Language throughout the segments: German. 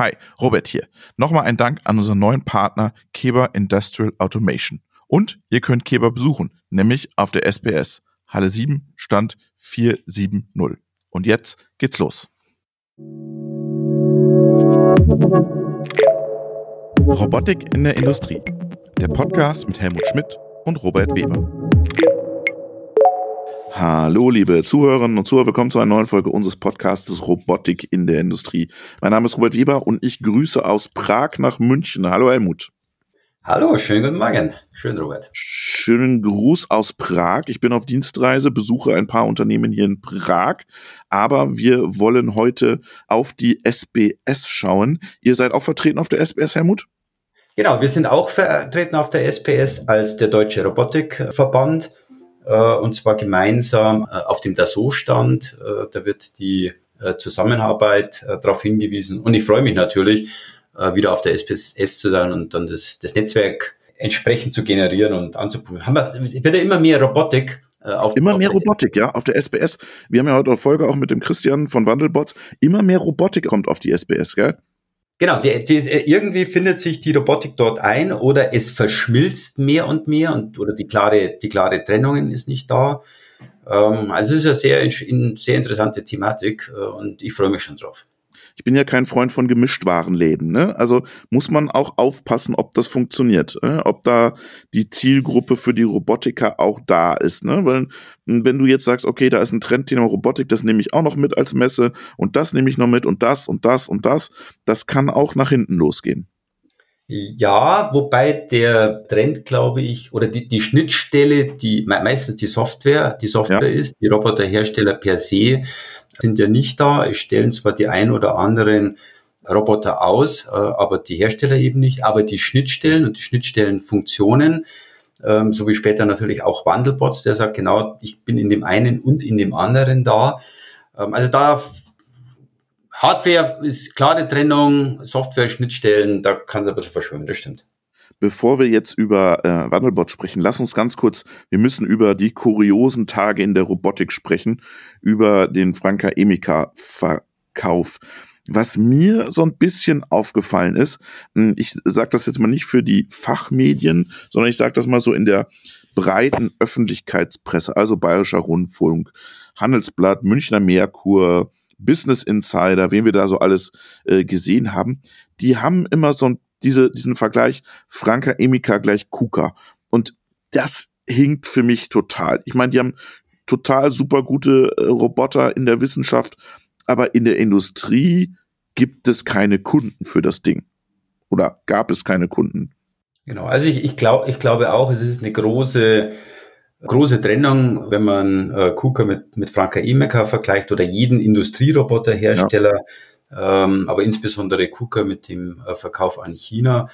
Hi, Robert hier. Nochmal ein Dank an unseren neuen Partner Keber Industrial Automation. Und ihr könnt Keber besuchen, nämlich auf der SPS, Halle 7, Stand 470. Und jetzt geht's los. Robotik in der Industrie. Der Podcast mit Helmut Schmidt und Robert Weber. Hallo, liebe Zuhörerinnen und Zuhörer, willkommen zu einer neuen Folge unseres Podcasts Robotik in der Industrie. Mein Name ist Robert Weber und ich grüße aus Prag nach München. Hallo, Helmut. Hallo, schönen guten Morgen. Schön, Robert. Schönen Gruß aus Prag. Ich bin auf Dienstreise, besuche ein paar Unternehmen hier in Prag, aber wir wollen heute auf die SBS schauen. Ihr seid auch vertreten auf der SBS, Helmut? Genau, wir sind auch vertreten auf der SPS als der Deutsche Robotikverband und zwar gemeinsam äh, auf dem Dassault-Stand. Äh, da wird die Zusammenarbeit darauf hingewiesen. Und ich freue mich natürlich, wieder auf der SPSS zu sein und dann das, das Netzwerk entsprechend zu generieren und anzuprobieren. Haben wir, es wird ja immer mehr Robotik. Auf, immer auf mehr Robotik, ja, auf der SBS. Wir haben ja heute eine Folge auch mit dem Christian von Wandelbots. Immer mehr Robotik kommt auf die SBS, gell? Genau, die, die, irgendwie findet sich die Robotik dort ein oder es verschmilzt mehr und mehr und oder die klare, die klare Trennung ist nicht da. Ähm, also es ist eine sehr, sehr interessante Thematik äh, und ich freue mich schon drauf ich bin ja kein Freund von Gemischtwarenläden. Ne? Also muss man auch aufpassen, ob das funktioniert, äh? ob da die Zielgruppe für die Robotiker auch da ist. Ne? Weil wenn du jetzt sagst, okay, da ist ein Trendthema Robotik, das nehme ich auch noch mit als Messe und das nehme ich noch mit und das und das und das, das kann auch nach hinten losgehen. Ja, wobei der Trend, glaube ich, oder die, die Schnittstelle, die meistens die Software, die Software ja. ist, die Roboterhersteller per se sind ja nicht da. Es stellen zwar die ein oder anderen Roboter aus, äh, aber die Hersteller eben nicht. Aber die Schnittstellen und die Schnittstellenfunktionen, ähm, so wie später natürlich auch Wandelbots, der sagt genau, ich bin in dem einen und in dem anderen da. Ähm, also da Hardware ist klare Trennung, Software, Schnittstellen, da kann es ein bisschen verschwimmen, das stimmt. Bevor wir jetzt über äh, Wandelbot sprechen, lass uns ganz kurz, wir müssen über die kuriosen Tage in der Robotik sprechen, über den Franka Emika Verkauf. Was mir so ein bisschen aufgefallen ist, hm, ich sage das jetzt mal nicht für die Fachmedien, sondern ich sage das mal so in der breiten Öffentlichkeitspresse, also Bayerischer Rundfunk, Handelsblatt, Münchner Merkur, Business Insider, wen wir da so alles äh, gesehen haben, die haben immer so ein diese, diesen Vergleich Franka Emika gleich Kuka. Und das hinkt für mich total. Ich meine, die haben total super gute äh, Roboter in der Wissenschaft, aber in der Industrie gibt es keine Kunden für das Ding. Oder gab es keine Kunden? Genau, also ich, ich, glaub, ich glaube auch, es ist eine große, große Trennung, wenn man äh, KUKA mit, mit Franka Emeka vergleicht oder jeden Industrieroboterhersteller. Ja ähm, aber insbesondere KUKA mit dem äh, Verkauf an China.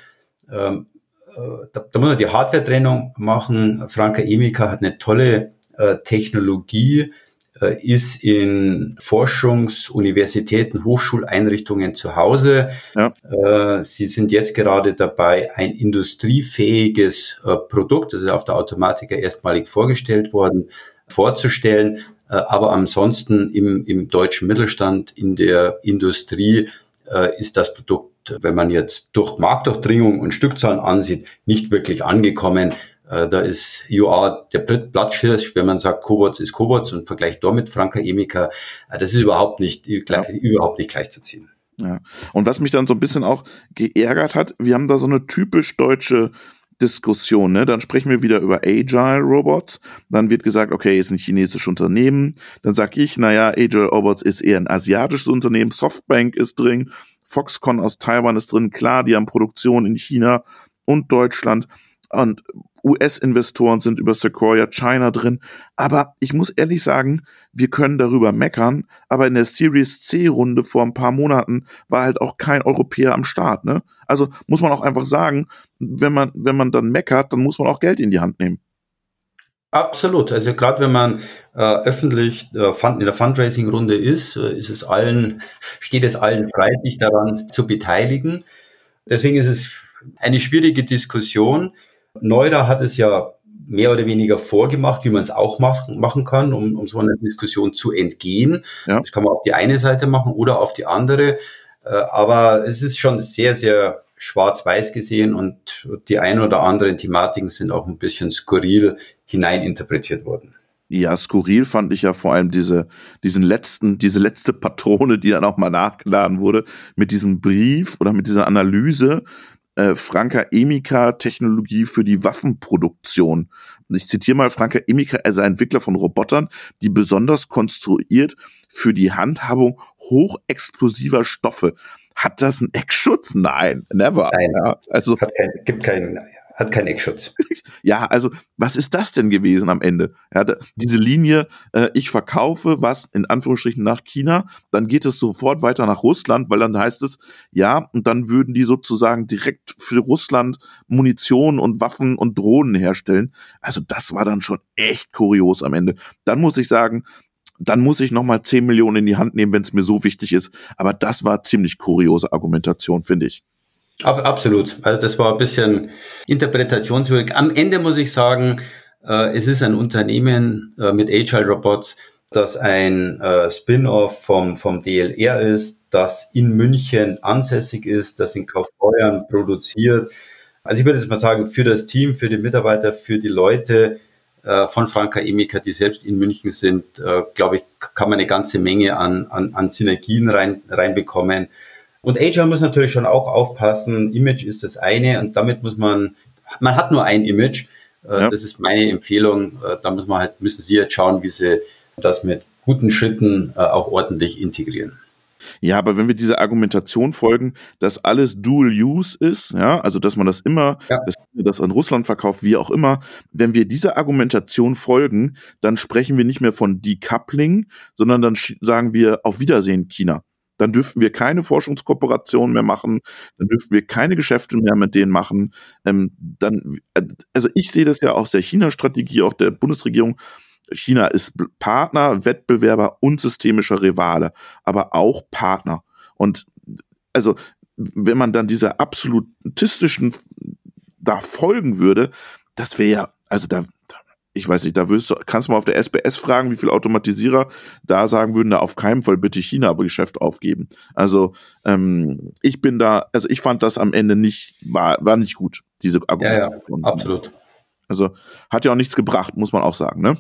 Ähm, äh, da, da muss man die Hardware-Trennung machen. Franka Emika hat eine tolle äh, Technologie, äh, ist in Forschungs-, Universitäten, Hochschuleinrichtungen zu Hause. Ja. Äh, sie sind jetzt gerade dabei, ein industriefähiges äh, Produkt, das ist auf der Automatika erstmalig vorgestellt worden, vorzustellen. Äh, aber ansonsten im, im deutschen Mittelstand, in der Industrie äh, ist das Produkt, wenn man jetzt durch Marktdurchdringung und Stückzahlen ansieht, nicht wirklich angekommen. Äh, da ist UA der Platzhirsch, wenn man sagt, Cobots ist Cobots und vergleicht damit Franka Emika, das ist überhaupt nicht, ja. überhaupt nicht gleichzuziehen. Ja. Und was mich dann so ein bisschen auch geärgert hat, wir haben da so eine typisch deutsche Diskussion. Ne? Dann sprechen wir wieder über Agile Robots. Dann wird gesagt, okay, ist ein chinesisches Unternehmen. Dann sag ich, naja, Agile Robots ist eher ein asiatisches Unternehmen. Softbank ist drin. Foxconn aus Taiwan ist drin. Klar, die haben Produktion in China und Deutschland. Und US-Investoren sind über Sequoia China drin. Aber ich muss ehrlich sagen, wir können darüber meckern. Aber in der Series C-Runde vor ein paar Monaten war halt auch kein Europäer am Start. Ne? Also muss man auch einfach sagen, wenn man, wenn man dann meckert, dann muss man auch Geld in die Hand nehmen. Absolut. Also gerade wenn man äh, öffentlich äh, in der Fundraising-Runde ist, äh, ist es allen, steht es allen frei, sich daran zu beteiligen. Deswegen ist es eine schwierige Diskussion. Neuer hat es ja mehr oder weniger vorgemacht, wie man es auch machen, machen kann, um, um so einer Diskussion zu entgehen. Ja. Das kann man auf die eine Seite machen oder auf die andere. Äh, aber es ist schon sehr, sehr schwarz-weiß gesehen und die ein oder anderen Thematiken sind auch ein bisschen skurril hineininterpretiert worden. Ja, skurril fand ich ja vor allem diese, diesen letzten, diese letzte Patrone, die dann auch mal nachgeladen wurde, mit diesem Brief oder mit dieser Analyse, äh, Franka Emika Technologie für die Waffenproduktion. Ich zitiere mal Franka Emika, er sei Entwickler von Robotern, die besonders konstruiert für die Handhabung hochexplosiver Stoffe. Hat das einen Eckschutz? Nein, never. Nein, ja, also hat kein, gibt keinen hat keinen Eckschutz. ja, also was ist das denn gewesen am Ende? Ja, diese Linie, äh, ich verkaufe was in Anführungsstrichen nach China, dann geht es sofort weiter nach Russland, weil dann heißt es, ja, und dann würden die sozusagen direkt für Russland Munition und Waffen und Drohnen herstellen. Also das war dann schon echt kurios am Ende. Dann muss ich sagen, dann muss ich nochmal 10 Millionen in die Hand nehmen, wenn es mir so wichtig ist. Aber das war ziemlich kuriose Argumentation, finde ich. Absolut. Also das war ein bisschen interpretationswürdig. Am Ende muss ich sagen, äh, es ist ein Unternehmen äh, mit Agile Robots, das ein äh, Spin-off vom, vom DLR ist, das in München ansässig ist, das in Kaufbeuern produziert. Also ich würde jetzt mal sagen, für das Team, für die Mitarbeiter, für die Leute äh, von Franka Emika, die selbst in München sind, äh, glaube ich, kann man eine ganze Menge an, an, an Synergien rein, reinbekommen. Und Agile muss natürlich schon auch aufpassen. Image ist das eine und damit muss man, man hat nur ein Image. Äh, ja. Das ist meine Empfehlung. Äh, da muss man halt, müssen Sie jetzt schauen, wie Sie das mit guten Schritten äh, auch ordentlich integrieren. Ja, aber wenn wir dieser Argumentation folgen, dass alles Dual Use ist, ja, also dass man das immer, ja. das, das an Russland verkauft, wie auch immer, wenn wir dieser Argumentation folgen, dann sprechen wir nicht mehr von Decoupling, sondern dann sagen wir auf Wiedersehen China dann dürften wir keine Forschungskooperation mehr machen, dann dürften wir keine Geschäfte mehr mit denen machen. Ähm, dann, also ich sehe das ja aus der China-Strategie, auch der Bundesregierung. China ist Partner, Wettbewerber und systemischer Rivale, aber auch Partner. Und also, wenn man dann dieser absolutistischen da folgen würde, das wäre ja, also da, ich weiß nicht, da wirst kannst du mal auf der SBS fragen, wie viele Automatisierer da sagen würden, da auf keinen Fall bitte China aber Geschäft aufgeben. Also ähm, ich bin da, also ich fand das am Ende nicht, war, war nicht gut, diese Argumentation. Ja, ja, absolut. Also hat ja auch nichts gebracht, muss man auch sagen, ne?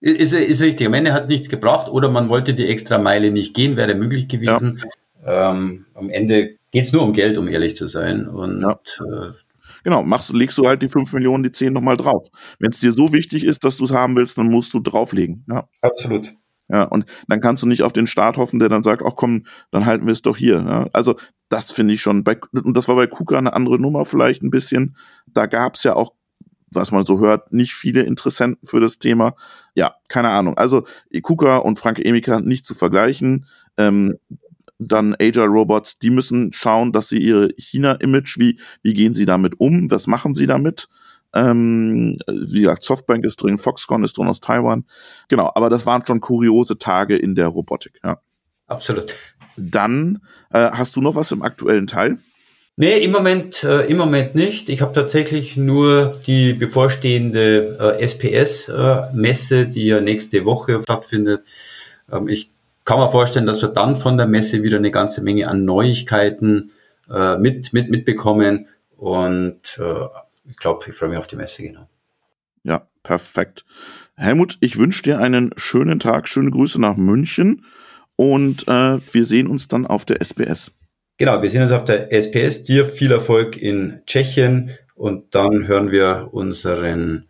Ist, ist richtig. Am Ende hat es nichts gebracht oder man wollte die extra Meile nicht gehen, wäre möglich gewesen. Ja. Ähm, am Ende geht es nur um Geld, um ehrlich zu sein. Und ja. äh, Genau, machst, legst du halt die 5 Millionen, die 10 nochmal drauf. Wenn es dir so wichtig ist, dass du es haben willst, dann musst du drauflegen. Ja. Absolut. Ja, und dann kannst du nicht auf den Staat hoffen, der dann sagt, ach komm, dann halten wir es doch hier. Ja. Also das finde ich schon, bei, und das war bei KUKA eine andere Nummer vielleicht ein bisschen. Da gab es ja auch, was man so hört, nicht viele Interessenten für das Thema. Ja, keine Ahnung. Also KUKA und Frank Emika nicht zu vergleichen. Ähm, dann Agile Robots, die müssen schauen, dass sie ihre China-Image, wie, wie gehen sie damit um, was machen sie damit? Ähm, wie gesagt, Softbank ist drin, Foxconn ist drin aus Taiwan. Genau, aber das waren schon kuriose Tage in der Robotik, ja. Absolut. Dann äh, hast du noch was im aktuellen Teil? Nee, im Moment, äh, im Moment nicht. Ich habe tatsächlich nur die bevorstehende äh, SPS-Messe, äh, die ja nächste Woche stattfindet. Ähm, ich kann man vorstellen, dass wir dann von der Messe wieder eine ganze Menge an Neuigkeiten äh, mit, mit, mitbekommen. Und äh, ich glaube, ich freue mich auf die Messe, genau. Ja, perfekt. Helmut, ich wünsche dir einen schönen Tag, schöne Grüße nach München und äh, wir sehen uns dann auf der SPS. Genau, wir sehen uns auf der SPS. Dir viel Erfolg in Tschechien und dann hören wir unseren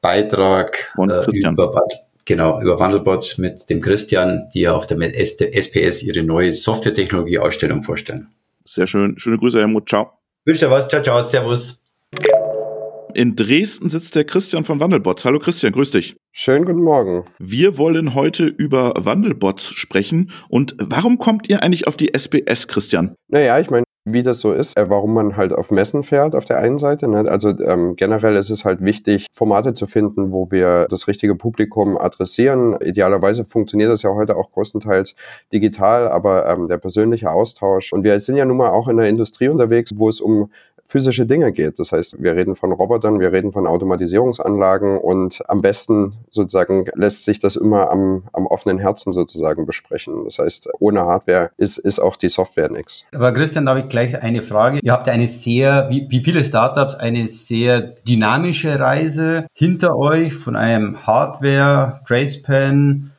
Beitrag äh, über Bad Genau, über Wandelbots mit dem Christian, die ja auf der SPS ihre neue Softwaretechnologie-Ausstellung vorstellen. Sehr schön. Schöne Grüße, Helmut. Ciao. Wünsche dir was. Ciao, ciao. Servus. In Dresden sitzt der Christian von Wandelbots. Hallo Christian, grüß dich. Schönen guten Morgen. Wir wollen heute über Wandelbots sprechen. Und warum kommt ihr eigentlich auf die SPS, Christian? Naja, ich meine, wie das so ist, äh, warum man halt auf Messen fährt auf der einen Seite. Ne? Also ähm, generell ist es halt wichtig, Formate zu finden, wo wir das richtige Publikum adressieren. Idealerweise funktioniert das ja heute auch größtenteils digital, aber ähm, der persönliche Austausch. Und wir sind ja nun mal auch in der Industrie unterwegs, wo es um physische Dinge geht. Das heißt, wir reden von Robotern, wir reden von Automatisierungsanlagen und am besten sozusagen lässt sich das immer am, am offenen Herzen sozusagen besprechen. Das heißt, ohne Hardware ist, ist auch die Software nichts. Aber Christian, da habe ich gleich eine Frage. Ihr habt eine sehr, wie, wie viele Startups, eine sehr dynamische Reise hinter euch von einem Hardware, Tracepen,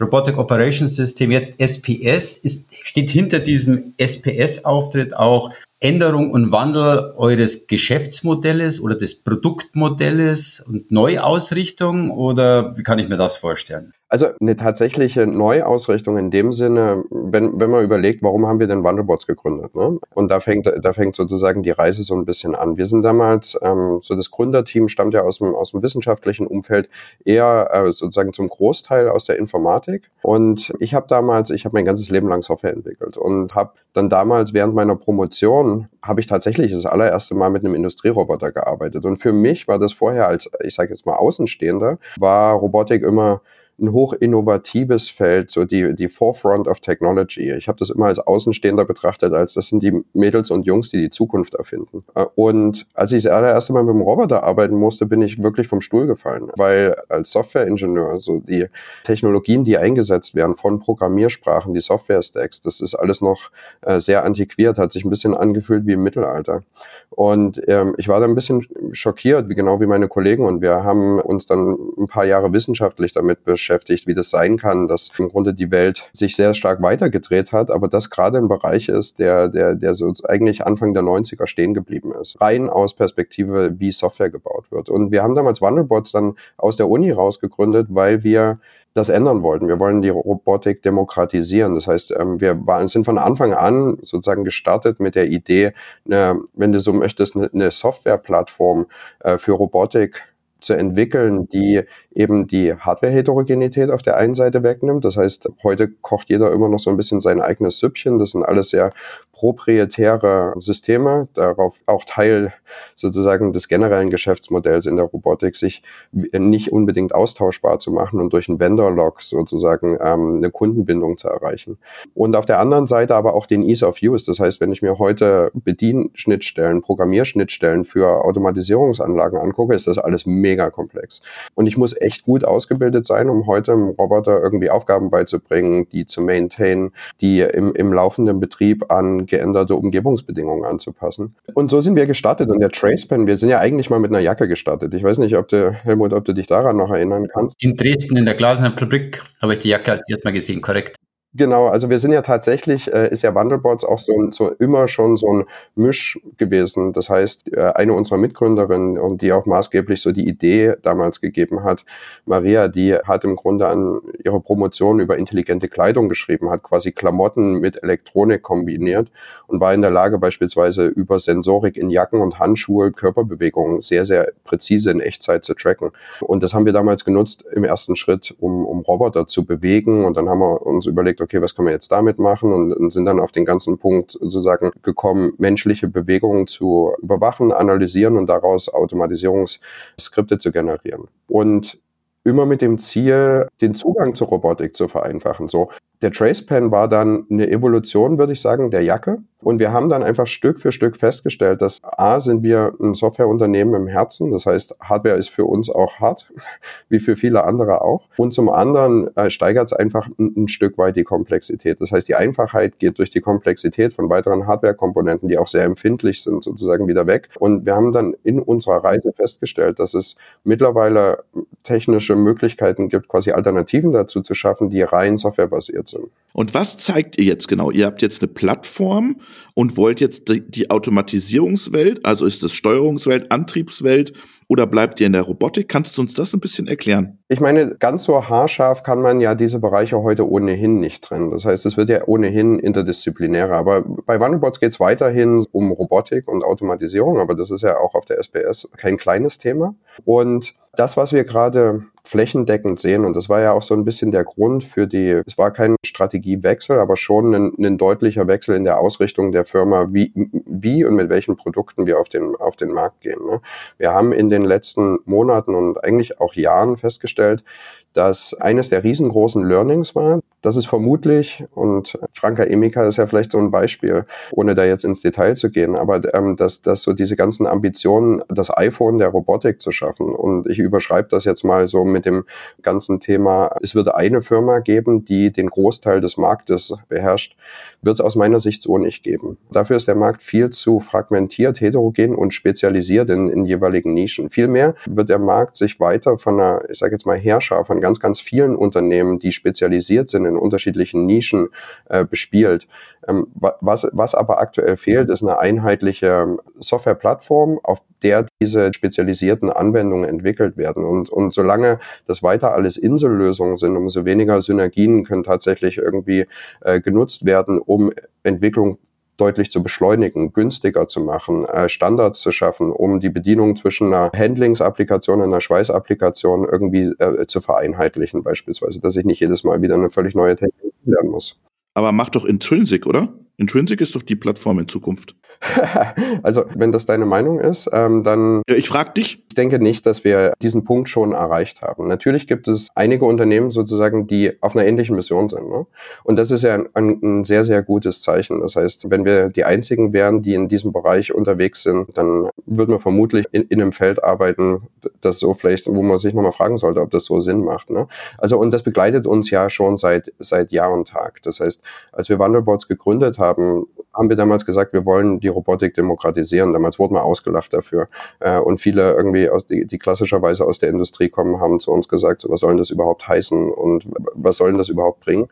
Robotic Operations System, jetzt SPS, ist, steht hinter diesem SPS-Auftritt auch Änderung und Wandel eures Geschäftsmodells oder des Produktmodells und Neuausrichtung oder wie kann ich mir das vorstellen? Also eine tatsächliche Neuausrichtung in dem Sinne, wenn, wenn man überlegt, warum haben wir denn Wandelbots gegründet? Ne? Und da fängt, da fängt sozusagen die Reise so ein bisschen an. Wir sind damals, ähm, so das Gründerteam stammt ja aus dem, aus dem wissenschaftlichen Umfeld, eher äh, sozusagen zum Großteil aus der Informatik. Und ich habe damals, ich habe mein ganzes Leben lang Software entwickelt und habe dann damals während meiner Promotion, habe ich tatsächlich das allererste Mal mit einem Industrieroboter gearbeitet. Und für mich war das vorher als, ich sage jetzt mal Außenstehender, war Robotik immer ein hoch Feld, so die, die Forefront of Technology. Ich habe das immer als Außenstehender betrachtet, als das sind die Mädels und Jungs, die die Zukunft erfinden. Und als ich das allererste Mal mit dem Roboter arbeiten musste, bin ich wirklich vom Stuhl gefallen, weil als Softwareingenieur so die Technologien, die eingesetzt werden von Programmiersprachen, die Software-Stacks, das ist alles noch äh, sehr antiquiert, hat sich ein bisschen angefühlt wie im Mittelalter. Und ähm, ich war da ein bisschen schockiert, wie genau wie meine Kollegen. Und wir haben uns dann ein paar Jahre wissenschaftlich damit beschäftigt, wie das sein kann, dass im Grunde die Welt sich sehr stark weitergedreht hat, aber das gerade ein Bereich ist, der, der, der so eigentlich Anfang der 90er stehen geblieben ist. Rein aus Perspektive, wie Software gebaut wird. Und wir haben damals Wandelbots dann aus der Uni rausgegründet, weil wir das ändern wollten. Wir wollen die Robotik demokratisieren. Das heißt, ähm, wir sind von Anfang an sozusagen gestartet mit der Idee, eine, wenn du so möchtest, eine Softwareplattform äh, für Robotik zu entwickeln, die eben die Hardware-Heterogenität auf der einen Seite wegnimmt. Das heißt, heute kocht jeder immer noch so ein bisschen sein eigenes Süppchen. Das sind alles sehr proprietäre Systeme, darauf auch Teil sozusagen des generellen Geschäftsmodells in der Robotik, sich nicht unbedingt austauschbar zu machen und durch einen Vendor-Log sozusagen ähm, eine Kundenbindung zu erreichen. Und auf der anderen Seite aber auch den Ease of Use. Das heißt, wenn ich mir heute Bedienschnittstellen, Programmierschnittstellen für Automatisierungsanlagen angucke, ist das alles mega komplex. Und ich muss echt gut ausgebildet sein, um heute einem Roboter irgendwie Aufgaben beizubringen, die zu maintainen, die im, im laufenden Betrieb an geänderte Umgebungsbedingungen anzupassen. Und so sind wir gestartet. Und der Tracepen, wir sind ja eigentlich mal mit einer Jacke gestartet. Ich weiß nicht, ob du, Helmut, ob du dich daran noch erinnern kannst. In Dresden in der Glasenfabrik habe ich die Jacke als erstes Mal gesehen, korrekt. Genau, also wir sind ja tatsächlich, äh, ist ja Wandelbots auch so, so immer schon so ein Misch gewesen. Das heißt, äh, eine unserer Mitgründerinnen und die auch maßgeblich so die Idee damals gegeben hat, Maria, die hat im Grunde an ihrer Promotion über intelligente Kleidung geschrieben, hat quasi Klamotten mit Elektronik kombiniert und war in der Lage beispielsweise über Sensorik in Jacken und Handschuhe Körperbewegungen sehr, sehr präzise in Echtzeit zu tracken. Und das haben wir damals genutzt im ersten Schritt, um, um Roboter zu bewegen. Und dann haben wir uns überlegt, okay, was können wir jetzt damit machen und, und sind dann auf den ganzen Punkt sozusagen gekommen, menschliche Bewegungen zu überwachen, analysieren und daraus Automatisierungsskripte zu generieren. Und immer mit dem Ziel, den Zugang zur Robotik zu vereinfachen. So, der Tracepen war dann eine Evolution, würde ich sagen, der Jacke. Und wir haben dann einfach Stück für Stück festgestellt, dass A, sind wir ein Softwareunternehmen im Herzen. Das heißt, Hardware ist für uns auch hart, wie für viele andere auch. Und zum anderen äh, steigert es einfach ein, ein, Stück weit die Komplexität. Das heißt, die Einfachheit geht durch die Komplexität von weiteren Hardware-Komponenten, die auch sehr empfindlich sind, sozusagen wieder weg. Und wir haben dann in unserer Reise festgestellt, dass es mittlerweile technische Möglichkeiten gibt, quasi Alternativen dazu zu schaffen, die rein softwarebasiert sind. Und was zeigt ihr jetzt genau? Ihr habt jetzt eine Plattform und wollt jetzt die, die Automatisierungswelt, also ist es Steuerungswelt, Antriebswelt oder bleibt ihr in der Robotik? Kannst du uns das ein bisschen erklären? Ich meine, ganz so haarscharf kann man ja diese Bereiche heute ohnehin nicht trennen. Das heißt, es wird ja ohnehin interdisziplinärer. Aber bei Wandelbots geht es weiterhin um Robotik und Automatisierung, aber das ist ja auch auf der SPS kein kleines Thema. Und das, was wir gerade flächendeckend sehen, und das war ja auch so ein bisschen der Grund für die, es war kein Strategiewechsel, aber schon ein, ein deutlicher Wechsel in der Ausrichtung der Firma, wie, wie und mit welchen Produkten wir auf den, auf den Markt gehen. Ne? Wir haben in den letzten Monaten und eigentlich auch Jahren festgestellt, dass eines der riesengroßen Learnings war, dass es vermutlich, und Franka Emika ist ja vielleicht so ein Beispiel, ohne da jetzt ins Detail zu gehen, aber ähm, dass, dass so diese ganzen Ambitionen, das iPhone der Robotik zu schaffen. Und ich überschreibe das jetzt mal so mit dem ganzen Thema, es wird eine Firma geben, die den Großteil des Marktes beherrscht, wird es aus meiner Sicht so nicht geben. Dafür ist der Markt viel zu fragmentiert, heterogen und spezialisiert in, in jeweiligen Nischen. Vielmehr wird der Markt sich weiter von einer, ich sage jetzt mal, Herrscher von ganz, ganz vielen Unternehmen, die spezialisiert sind in unterschiedlichen Nischen, äh, bespielt. Ähm, was, was aber aktuell fehlt, ist eine einheitliche Softwareplattform, auf der diese spezialisierten Anwendungen entwickelt werden. Und, und solange das weiter alles Insellösungen sind, umso weniger Synergien können tatsächlich irgendwie äh, genutzt werden, um Entwicklung deutlich zu beschleunigen, günstiger zu machen, äh, Standards zu schaffen, um die Bedienung zwischen einer Handlingsapplikation und einer Schweißapplikation irgendwie äh, zu vereinheitlichen, beispielsweise, dass ich nicht jedes Mal wieder eine völlig neue Technik lernen muss. Aber mach doch Intrinsic, oder? Intrinsic ist doch die Plattform in Zukunft. also, wenn das deine Meinung ist, ähm, dann. Ja, ich frage dich. Ich denke nicht, dass wir diesen Punkt schon erreicht haben. Natürlich gibt es einige Unternehmen sozusagen, die auf einer ähnlichen Mission sind. Ne? Und das ist ja ein, ein, sehr, sehr gutes Zeichen. Das heißt, wenn wir die einzigen wären, die in diesem Bereich unterwegs sind, dann würden wir vermutlich in, in einem Feld arbeiten, das so vielleicht, wo man sich nochmal fragen sollte, ob das so Sinn macht. Ne? Also, und das begleitet uns ja schon seit, seit Jahr und Tag. Das heißt, als wir Wandelbots gegründet haben, haben wir damals gesagt, wir wollen die Robotik demokratisieren. Damals wurden wir ausgelacht dafür. Äh, und viele irgendwie, aus, die, die klassischerweise aus der Industrie kommen, haben zu uns gesagt, so, was soll das überhaupt heißen und was soll das überhaupt bringen?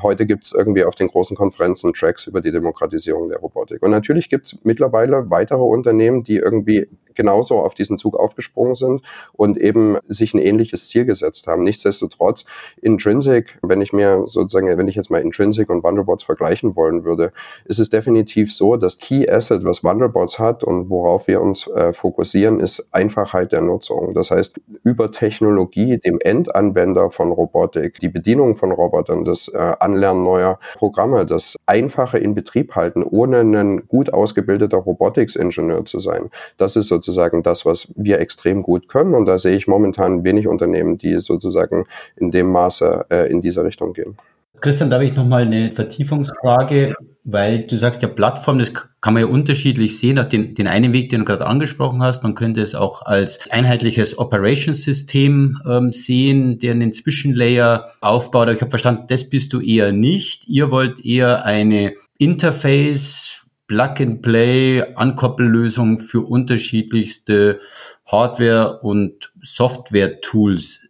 Heute gibt es irgendwie auf den großen Konferenzen Tracks über die Demokratisierung der Robotik. Und natürlich gibt es mittlerweile weitere Unternehmen, die irgendwie genauso auf diesen Zug aufgesprungen sind und eben sich ein ähnliches Ziel gesetzt haben. Nichtsdestotrotz, Intrinsic, wenn ich mir sozusagen, wenn ich jetzt mal Intrinsic und Wonderbots vergleichen wollen würde, ist es definitiv so, dass Key Asset, was Wonderbots hat und worauf wir uns äh, fokussieren, ist Einfachheit der Nutzung. Das heißt, über Technologie dem Endanwender von Robotik, die Bedienung von Robotern, das äh, Anlernen neuer Programme, das einfache Inbetrieb halten, ohne ein gut ausgebildeter Robotics-Ingenieur zu sein. Das ist sozusagen das, was wir extrem gut können. Und da sehe ich momentan wenig Unternehmen, die sozusagen in dem Maße äh, in diese Richtung gehen. Christian, da habe ich nochmal eine Vertiefungsfrage, weil du sagst ja Plattform, das kann man ja unterschiedlich sehen. Auch den, den einen Weg, den du gerade angesprochen hast, man könnte es auch als einheitliches Operations-System ähm, sehen, der einen Zwischenlayer aufbaut. Aber ich habe verstanden, das bist du eher nicht. Ihr wollt eher eine Interface, Plug-and-Play-Ankoppellösung für unterschiedlichste Hardware- und Software-Tools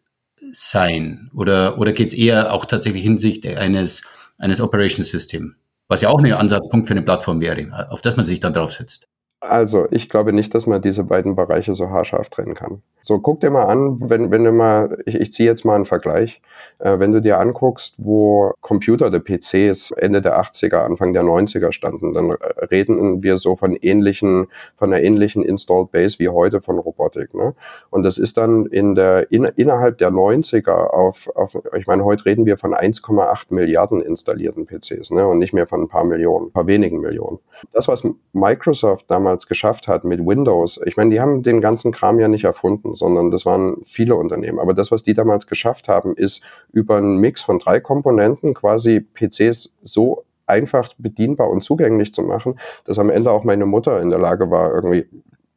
sein? Oder, oder geht es eher auch tatsächlich hinsichtlich eines, eines Operations-Systems? Was ja auch ein Ansatzpunkt für eine Plattform wäre, auf das man sich dann draufsetzt. Also, ich glaube nicht, dass man diese beiden Bereiche so haarscharf trennen kann. So, guck dir mal an, wenn, wenn du mal, ich, ich ziehe jetzt mal einen Vergleich, äh, wenn du dir anguckst, wo Computer der PCs Ende der 80er, Anfang der 90er standen, dann reden wir so von ähnlichen, von einer ähnlichen Installed Base wie heute von Robotik. Ne? Und das ist dann in der, in, innerhalb der 90er auf, auf, ich meine, heute reden wir von 1,8 Milliarden installierten PCs ne? und nicht mehr von ein paar Millionen, ein paar wenigen Millionen. Das, was Microsoft damals geschafft hat mit Windows, ich meine, die haben den ganzen Kram ja nicht erfunden, sondern das waren viele Unternehmen. Aber das, was die damals geschafft haben, ist über einen Mix von drei Komponenten quasi PCs so einfach bedienbar und zugänglich zu machen, dass am Ende auch meine Mutter in der Lage war, irgendwie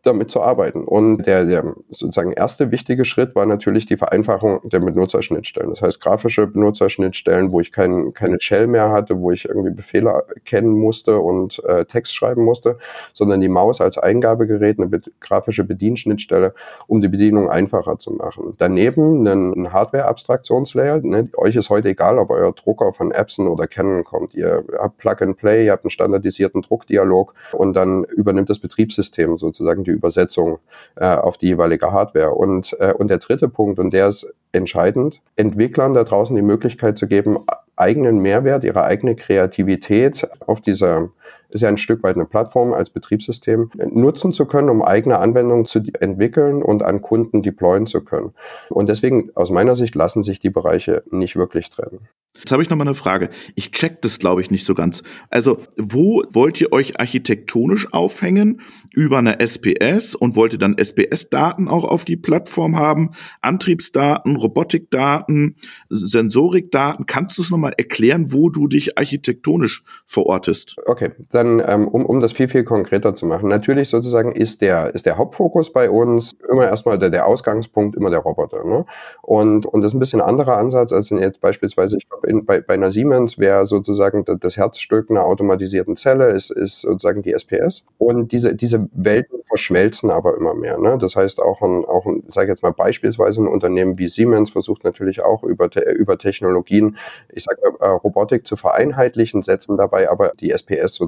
damit zu arbeiten. Und der, der sozusagen erste wichtige Schritt war natürlich die Vereinfachung der Benutzerschnittstellen. Das heißt, grafische Benutzerschnittstellen, wo ich kein, keine Shell mehr hatte, wo ich irgendwie Befehle kennen musste und äh, Text schreiben musste, sondern die Maus als Eingabegerät, eine be grafische Bedienschnittstelle, um die Bedienung einfacher zu machen. Daneben ein Hardware-Abstraktionslayer. Ne? Euch ist heute egal, ob euer Drucker von Epson oder Canon kommt. Ihr habt Plug and Play, ihr habt einen standardisierten Druckdialog und dann übernimmt das Betriebssystem sozusagen die Übersetzung äh, auf die jeweilige Hardware. Und, äh, und der dritte Punkt, und der ist entscheidend, Entwicklern da draußen die Möglichkeit zu geben, eigenen Mehrwert, ihre eigene Kreativität auf dieser ist ja ein Stück weit eine Plattform als Betriebssystem, nutzen zu können, um eigene Anwendungen zu entwickeln und an Kunden deployen zu können. Und deswegen, aus meiner Sicht, lassen sich die Bereiche nicht wirklich trennen. Jetzt habe ich noch mal eine Frage. Ich check das, glaube ich, nicht so ganz. Also, wo wollt ihr euch architektonisch aufhängen? Über eine SPS und wollt ihr dann SPS-Daten auch auf die Plattform haben? Antriebsdaten, Robotikdaten, Sensorikdaten? Kannst du es noch mal erklären, wo du dich architektonisch verortest? Okay, dann ähm, um, um das viel, viel konkreter zu machen. Natürlich sozusagen ist der, ist der Hauptfokus bei uns immer erstmal der, der Ausgangspunkt, immer der Roboter. Ne? Und, und das ist ein bisschen ein anderer Ansatz als jetzt beispielsweise, ich glaube, in, bei, bei einer Siemens wäre sozusagen das Herzstück einer automatisierten Zelle, ist, ist sozusagen die SPS. Und diese, diese Welten verschmelzen aber immer mehr. Ne? Das heißt, auch ein, auch ein, sage ich jetzt mal beispielsweise ein Unternehmen wie Siemens versucht natürlich auch über, über Technologien, ich sage äh, Robotik zu vereinheitlichen, setzen dabei aber die SPS sozusagen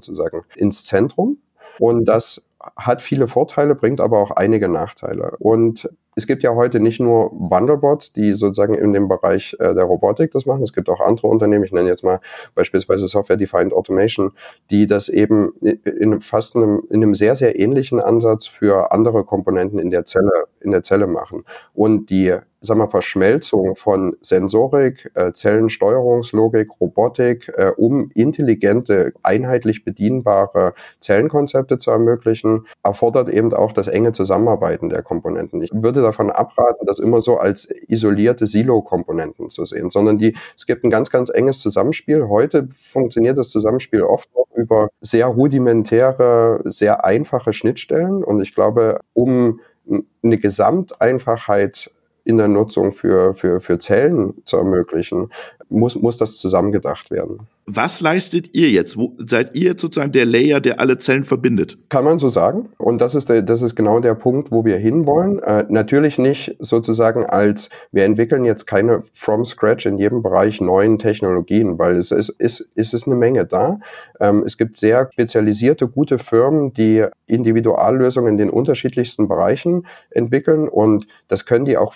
ins Zentrum. Und das hat viele Vorteile, bringt aber auch einige Nachteile. Und es gibt ja heute nicht nur Wandelbots, die sozusagen in dem Bereich äh, der Robotik das machen. Es gibt auch andere Unternehmen, ich nenne jetzt mal beispielsweise Software-Defined Automation, die das eben in fast einem, in einem sehr, sehr ähnlichen Ansatz für andere Komponenten in der Zelle, in der Zelle machen. Und die sag mal, Verschmelzung von Sensorik, äh, Zellensteuerungslogik, Robotik, äh, um intelligente, einheitlich bedienbare Zellenkonzepte zu ermöglichen, erfordert eben auch das enge Zusammenarbeiten der Komponenten. Ich würde davon abraten, das immer so als isolierte Silo-Komponenten zu sehen, sondern die, es gibt ein ganz, ganz enges Zusammenspiel. Heute funktioniert das Zusammenspiel oft noch über sehr rudimentäre, sehr einfache Schnittstellen und ich glaube, um eine Gesamteinfachheit in der Nutzung für, für, für Zellen zu ermöglichen, muss, muss das zusammengedacht werden. Was leistet ihr jetzt? Wo, seid ihr jetzt sozusagen der Layer, der alle Zellen verbindet? Kann man so sagen. Und das ist, der, das ist genau der Punkt, wo wir hinwollen. Äh, natürlich nicht sozusagen als, wir entwickeln jetzt keine from scratch in jedem Bereich neuen Technologien, weil es ist, ist, ist es eine Menge da. Ähm, es gibt sehr spezialisierte, gute Firmen, die Individuallösungen in den unterschiedlichsten Bereichen entwickeln und das können die auch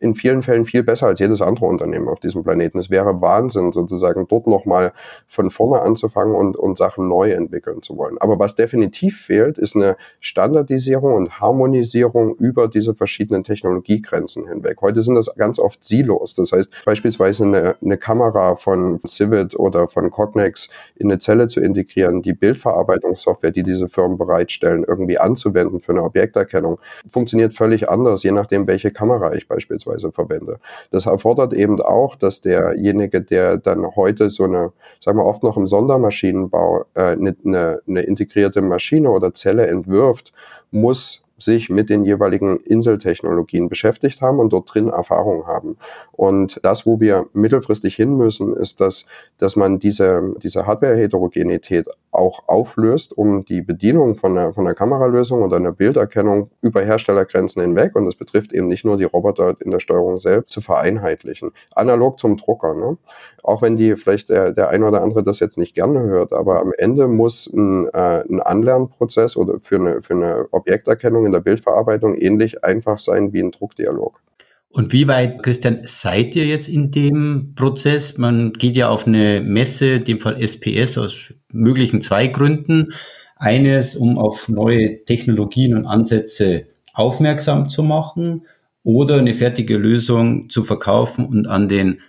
in vielen Fällen viel besser als jedes andere Unternehmen auf diesem Planeten. Es wäre Wahnsinn, sozusagen dort nochmal von vorne anzufangen und, und Sachen neu entwickeln zu wollen. Aber was definitiv fehlt, ist eine Standardisierung und Harmonisierung über diese verschiedenen Technologiegrenzen hinweg. Heute sind das ganz oft Silos. Das heißt, beispielsweise eine, eine Kamera von Civit oder von Cognex in eine Zelle zu integrieren, die Bildverarbeitungssoftware, die diese Firmen bereitstellen, irgendwie anzuwenden für eine Objekterkennung, funktioniert völlig anders, je nachdem, welche Kamera ich beispielsweise beispielsweise verwende. Das erfordert eben auch, dass derjenige, der dann heute so eine, sagen wir oft noch im Sondermaschinenbau, äh, eine, eine, eine integrierte Maschine oder Zelle entwirft, muss sich mit den jeweiligen Inseltechnologien beschäftigt haben und dort drin Erfahrung haben. Und das, wo wir mittelfristig hin müssen, ist, dass, dass man diese, diese Hardware-Heterogenität auch auflöst, um die Bedienung von einer, von einer Kameralösung oder einer Bilderkennung über Herstellergrenzen hinweg, und das betrifft eben nicht nur die Roboter in der Steuerung selbst, zu vereinheitlichen. Analog zum Drucker. Ne? Auch wenn die vielleicht der, der eine oder andere das jetzt nicht gerne hört, aber am Ende muss ein, äh, ein Anlernprozess oder für eine, für eine Objekterkennung in der Bildverarbeitung ähnlich einfach sein wie ein Druckdialog. Und wie weit, Christian, seid ihr jetzt in dem Prozess? Man geht ja auf eine Messe, in dem Fall SPS, aus möglichen zwei Gründen. Eines, um auf neue Technologien und Ansätze aufmerksam zu machen oder eine fertige Lösung zu verkaufen und an den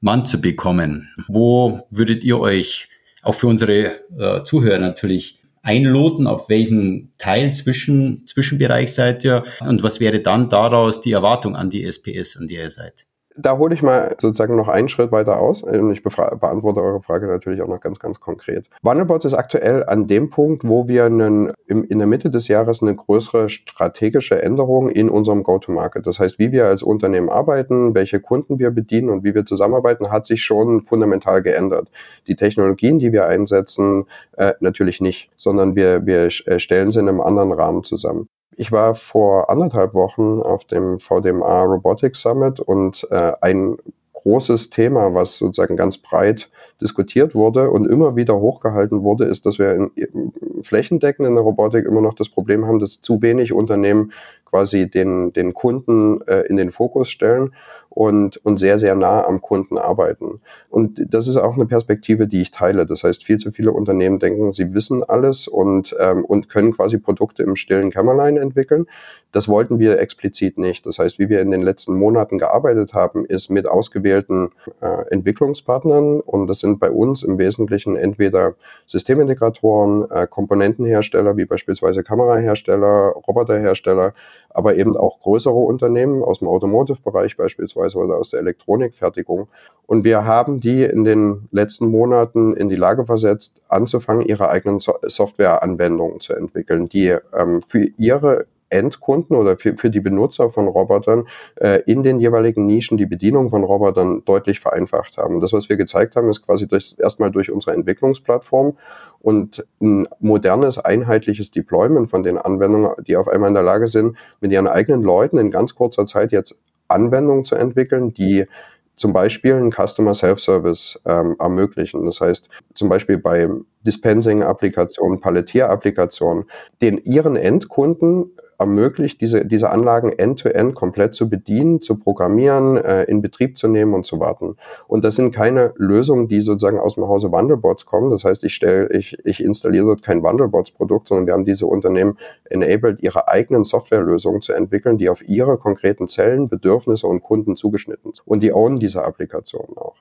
Mann zu bekommen. Wo würdet ihr euch auch für unsere äh, Zuhörer natürlich einloten, auf welchen Teil zwischen, Zwischenbereich seid ihr und was wäre dann daraus die Erwartung an die SPS, an der ihr seid? Da hole ich mal sozusagen noch einen Schritt weiter aus. Und ich beantworte eure Frage natürlich auch noch ganz, ganz konkret. Wandelbots ist aktuell an dem Punkt, wo wir einen, im, in der Mitte des Jahres eine größere strategische Änderung in unserem Go-to-Market. Das heißt, wie wir als Unternehmen arbeiten, welche Kunden wir bedienen und wie wir zusammenarbeiten, hat sich schon fundamental geändert. Die Technologien, die wir einsetzen, äh, natürlich nicht, sondern wir, wir äh, stellen sie in einem anderen Rahmen zusammen. Ich war vor anderthalb Wochen auf dem VDMA Robotics Summit und äh, ein großes Thema, was sozusagen ganz breit diskutiert wurde und immer wieder hochgehalten wurde, ist, dass wir in, flächendeckend in der Robotik immer noch das Problem haben, dass zu wenig Unternehmen quasi den, den Kunden äh, in den Fokus stellen und, und sehr, sehr nah am Kunden arbeiten. Und das ist auch eine Perspektive, die ich teile. Das heißt, viel zu viele Unternehmen denken, sie wissen alles und, ähm, und können quasi Produkte im stillen Kämmerlein entwickeln. Das wollten wir explizit nicht. Das heißt, wie wir in den letzten Monaten gearbeitet haben, ist mit ausgewählten äh, Entwicklungspartnern und das sind bei uns im Wesentlichen entweder Systemintegratoren, äh, Komponentenhersteller wie beispielsweise Kamerahersteller, Roboterhersteller, aber eben auch größere Unternehmen aus dem Automotive-Bereich beispielsweise oder aus der Elektronikfertigung. Und wir haben die in den letzten Monaten in die Lage versetzt, anzufangen, ihre eigenen so Softwareanwendungen zu entwickeln, die ähm, für ihre Endkunden oder für, für die Benutzer von Robotern äh, in den jeweiligen Nischen die Bedienung von Robotern deutlich vereinfacht haben. Das, was wir gezeigt haben, ist quasi durch, erstmal durch unsere Entwicklungsplattform und ein modernes, einheitliches Deployment von den Anwendungen, die auf einmal in der Lage sind, mit ihren eigenen Leuten in ganz kurzer Zeit jetzt Anwendungen zu entwickeln, die zum Beispiel einen Customer Self-Service ähm, ermöglichen. Das heißt, zum Beispiel bei Dispensing-Applikationen, Palettier-Applikationen, den ihren Endkunden ermöglicht, diese, diese Anlagen end-to-end -end komplett zu bedienen, zu programmieren, äh, in Betrieb zu nehmen und zu warten. Und das sind keine Lösungen, die sozusagen aus dem Hause Wandelbots kommen. Das heißt, ich stelle, ich, ich installiere dort kein Wandelbots-Produkt, sondern wir haben diese Unternehmen enabled, ihre eigenen Softwarelösungen zu entwickeln, die auf ihre konkreten Zellen, Bedürfnisse und Kunden zugeschnitten sind. Und die ownen diese Applikationen auch.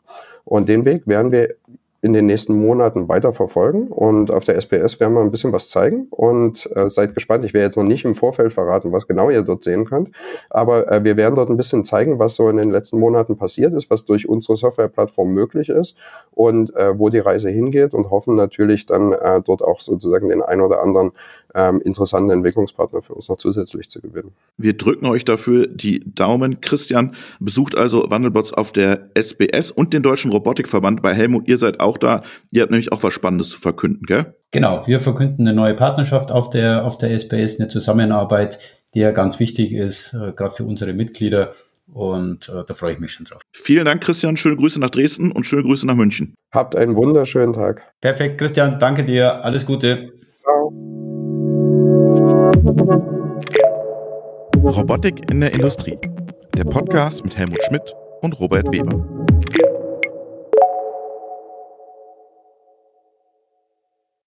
Und den Weg werden wir in den nächsten Monaten weiter verfolgen und auf der SPS werden wir ein bisschen was zeigen. Und äh, seid gespannt. Ich werde jetzt noch nicht im Vorfeld verraten, was genau ihr dort sehen könnt, aber äh, wir werden dort ein bisschen zeigen, was so in den letzten Monaten passiert ist, was durch unsere Softwareplattform möglich ist und äh, wo die Reise hingeht. Und hoffen natürlich dann äh, dort auch sozusagen den ein oder anderen ähm, interessanten Entwicklungspartner für uns noch zusätzlich zu gewinnen. Wir drücken euch dafür die Daumen. Christian besucht also Wandelbots auf der SBS und den Deutschen Robotikverband bei Helmut. Ihr seid auch da. Ihr habt nämlich auch was Spannendes zu verkünden, gell? Genau, wir verkünden eine neue Partnerschaft auf der, auf der SBS, eine Zusammenarbeit, die ja ganz wichtig ist, äh, gerade für unsere Mitglieder. Und äh, da freue ich mich schon drauf. Vielen Dank, Christian. Schöne Grüße nach Dresden und schöne Grüße nach München. Habt einen wunderschönen Tag. Perfekt, Christian. Danke dir. Alles Gute. Ciao. Robotik in der Industrie. Der Podcast mit Helmut Schmidt und Robert Weber.